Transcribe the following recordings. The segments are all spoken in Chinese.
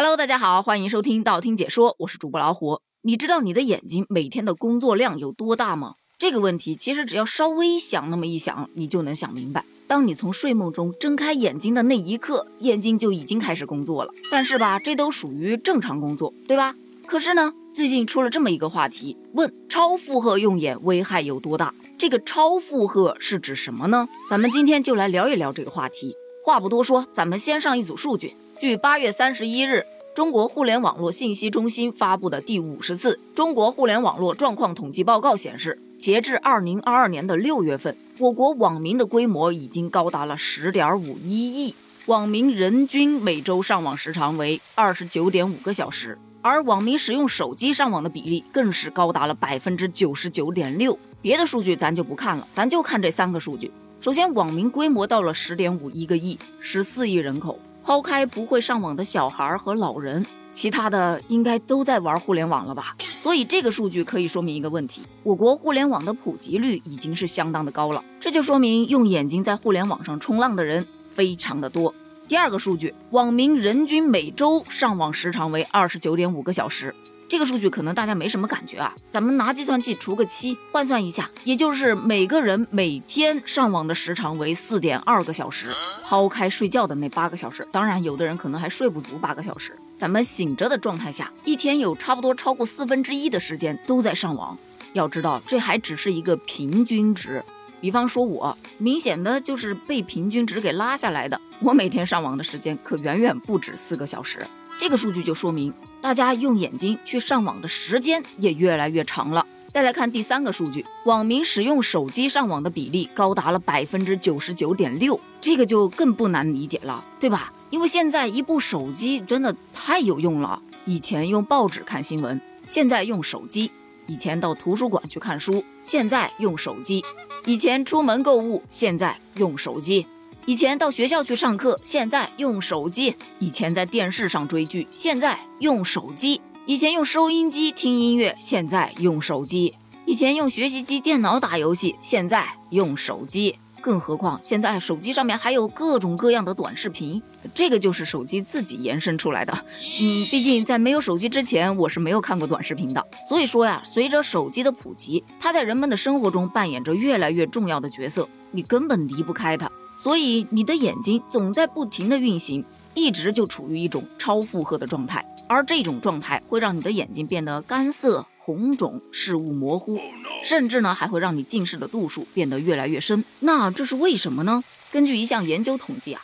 Hello，大家好，欢迎收听道听解说，我是主播老虎。你知道你的眼睛每天的工作量有多大吗？这个问题其实只要稍微想那么一想，你就能想明白。当你从睡梦中睁开眼睛的那一刻，眼睛就已经开始工作了。但是吧，这都属于正常工作，对吧？可是呢，最近出了这么一个话题，问超负荷用眼危害有多大？这个超负荷是指什么呢？咱们今天就来聊一聊这个话题。话不多说，咱们先上一组数据。据八月三十一日中国互联网络信息中心发布的第五十次中国互联网络状况统计报告显示，截至二零二二年的六月份，我国网民的规模已经高达了十点五一亿，网民人均每周上网时长为二十九点五个小时。而网民使用手机上网的比例更是高达了百分之九十九点六。别的数据咱就不看了，咱就看这三个数据。首先，网民规模到了十点五一个亿，十四亿人口。抛开不会上网的小孩和老人，其他的应该都在玩互联网了吧？所以这个数据可以说明一个问题：我国互联网的普及率已经是相当的高了。这就说明用眼睛在互联网上冲浪的人非常的多。第二个数据，网民人均每周上网时长为二十九点五个小时。这个数据可能大家没什么感觉啊，咱们拿计算器除个七，换算一下，也就是每个人每天上网的时长为四点二个小时。抛开睡觉的那八个小时，当然有的人可能还睡不足八个小时。咱们醒着的状态下，一天有差不多超过四分之一的时间都在上网。要知道，这还只是一个平均值。比方说，我明显的就是被平均值给拉下来的。我每天上网的时间可远远不止四个小时。这个数据就说明，大家用眼睛去上网的时间也越来越长了。再来看第三个数据，网民使用手机上网的比例高达了百分之九十九点六，这个就更不难理解了，对吧？因为现在一部手机真的太有用了。以前用报纸看新闻，现在用手机；以前到图书馆去看书，现在用手机。以前出门购物，现在用手机；以前到学校去上课，现在用手机；以前在电视上追剧，现在用手机；以前用收音机听音乐，现在用手机；以前用学习机、电脑打游戏，现在用手机。更何况现在手机上面还有各种各样的短视频，这个就是手机自己延伸出来的。嗯，毕竟在没有手机之前，我是没有看过短视频的。所以说呀，随着手机的普及，它在人们的生活中扮演着越来越重要的角色，你根本离不开它。所以你的眼睛总在不停的运行，一直就处于一种超负荷的状态，而这种状态会让你的眼睛变得干涩、红肿、视物模糊。甚至呢，还会让你近视的度数变得越来越深。那这是为什么呢？根据一项研究统计啊，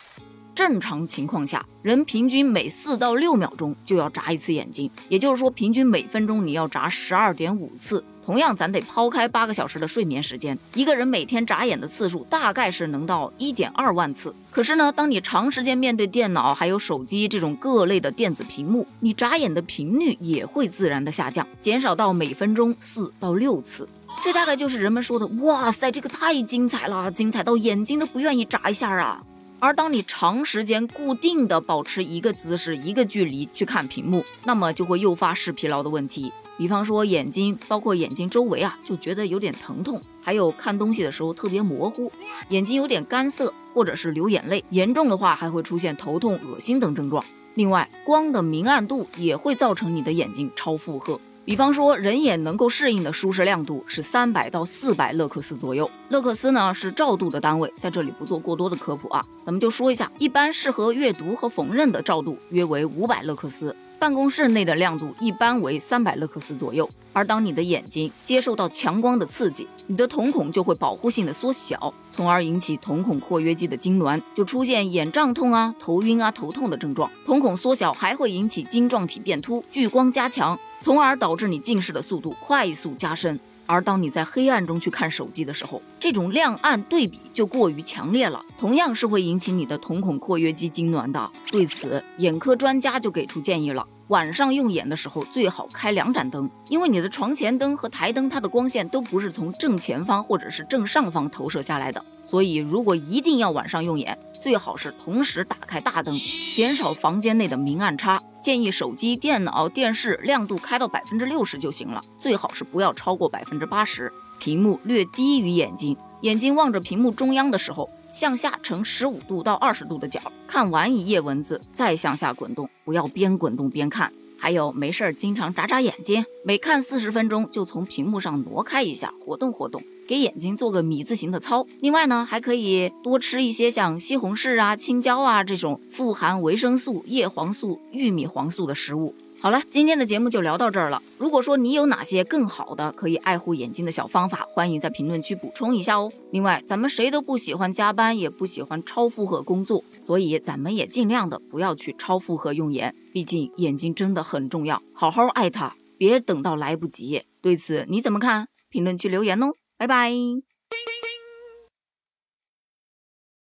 正常情况下，人平均每四到六秒钟就要眨一次眼睛，也就是说，平均每分钟你要眨十二点五次。同样，咱得抛开八个小时的睡眠时间，一个人每天眨眼的次数大概是能到一点二万次。可是呢，当你长时间面对电脑还有手机这种各类的电子屏幕，你眨眼的频率也会自然的下降，减少到每分钟四到六次。这大概就是人们说的“哇塞，这个太精彩了，精彩到眼睛都不愿意眨一下啊”。而当你长时间固定的保持一个姿势、一个距离去看屏幕，那么就会诱发视疲劳的问题。比方说眼睛，包括眼睛周围啊，就觉得有点疼痛，还有看东西的时候特别模糊，眼睛有点干涩，或者是流眼泪，严重的话还会出现头痛、恶心等症状。另外，光的明暗度也会造成你的眼睛超负荷。比方说，人眼能够适应的舒适亮度是三百到四百勒克斯左右。勒克斯呢是照度的单位，在这里不做过多的科普啊，咱们就说一下，一般适合阅读和缝纫的照度约为五百勒克斯。办公室内的亮度一般为三百勒克斯左右，而当你的眼睛接受到强光的刺激，你的瞳孔就会保护性的缩小，从而引起瞳孔括约肌的痉挛，就出现眼胀痛啊、头晕啊、头痛的症状。瞳孔缩小还会引起晶状体变凸，聚光加强，从而导致你近视的速度快速加深。而当你在黑暗中去看手机的时候，这种亮暗对比就过于强烈了，同样是会引起你的瞳孔括约肌痉挛的。对此，眼科专家就给出建议了。晚上用眼的时候最好开两盏灯，因为你的床前灯和台灯，它的光线都不是从正前方或者是正上方投射下来的，所以如果一定要晚上用眼，最好是同时打开大灯，减少房间内的明暗差。建议手机、电脑、电视亮度开到百分之六十就行了，最好是不要超过百分之八十。屏幕略低于眼睛，眼睛望着屏幕中央的时候。向下呈十五度到二十度的角，看完一页文字再向下滚动，不要边滚动边看。还有没事儿经常眨眨眼睛，每看四十分钟就从屏幕上挪开一下，活动活动。给眼睛做个米字形的操，另外呢，还可以多吃一些像西红柿啊、青椒啊这种富含维生素、叶黄素、玉米黄素的食物。好了，今天的节目就聊到这儿了。如果说你有哪些更好的可以爱护眼睛的小方法，欢迎在评论区补充一下哦。另外，咱们谁都不喜欢加班，也不喜欢超负荷工作，所以咱们也尽量的不要去超负荷用眼，毕竟眼睛真的很重要，好好爱它，别等到来不及。对此你怎么看？评论区留言哦。拜拜。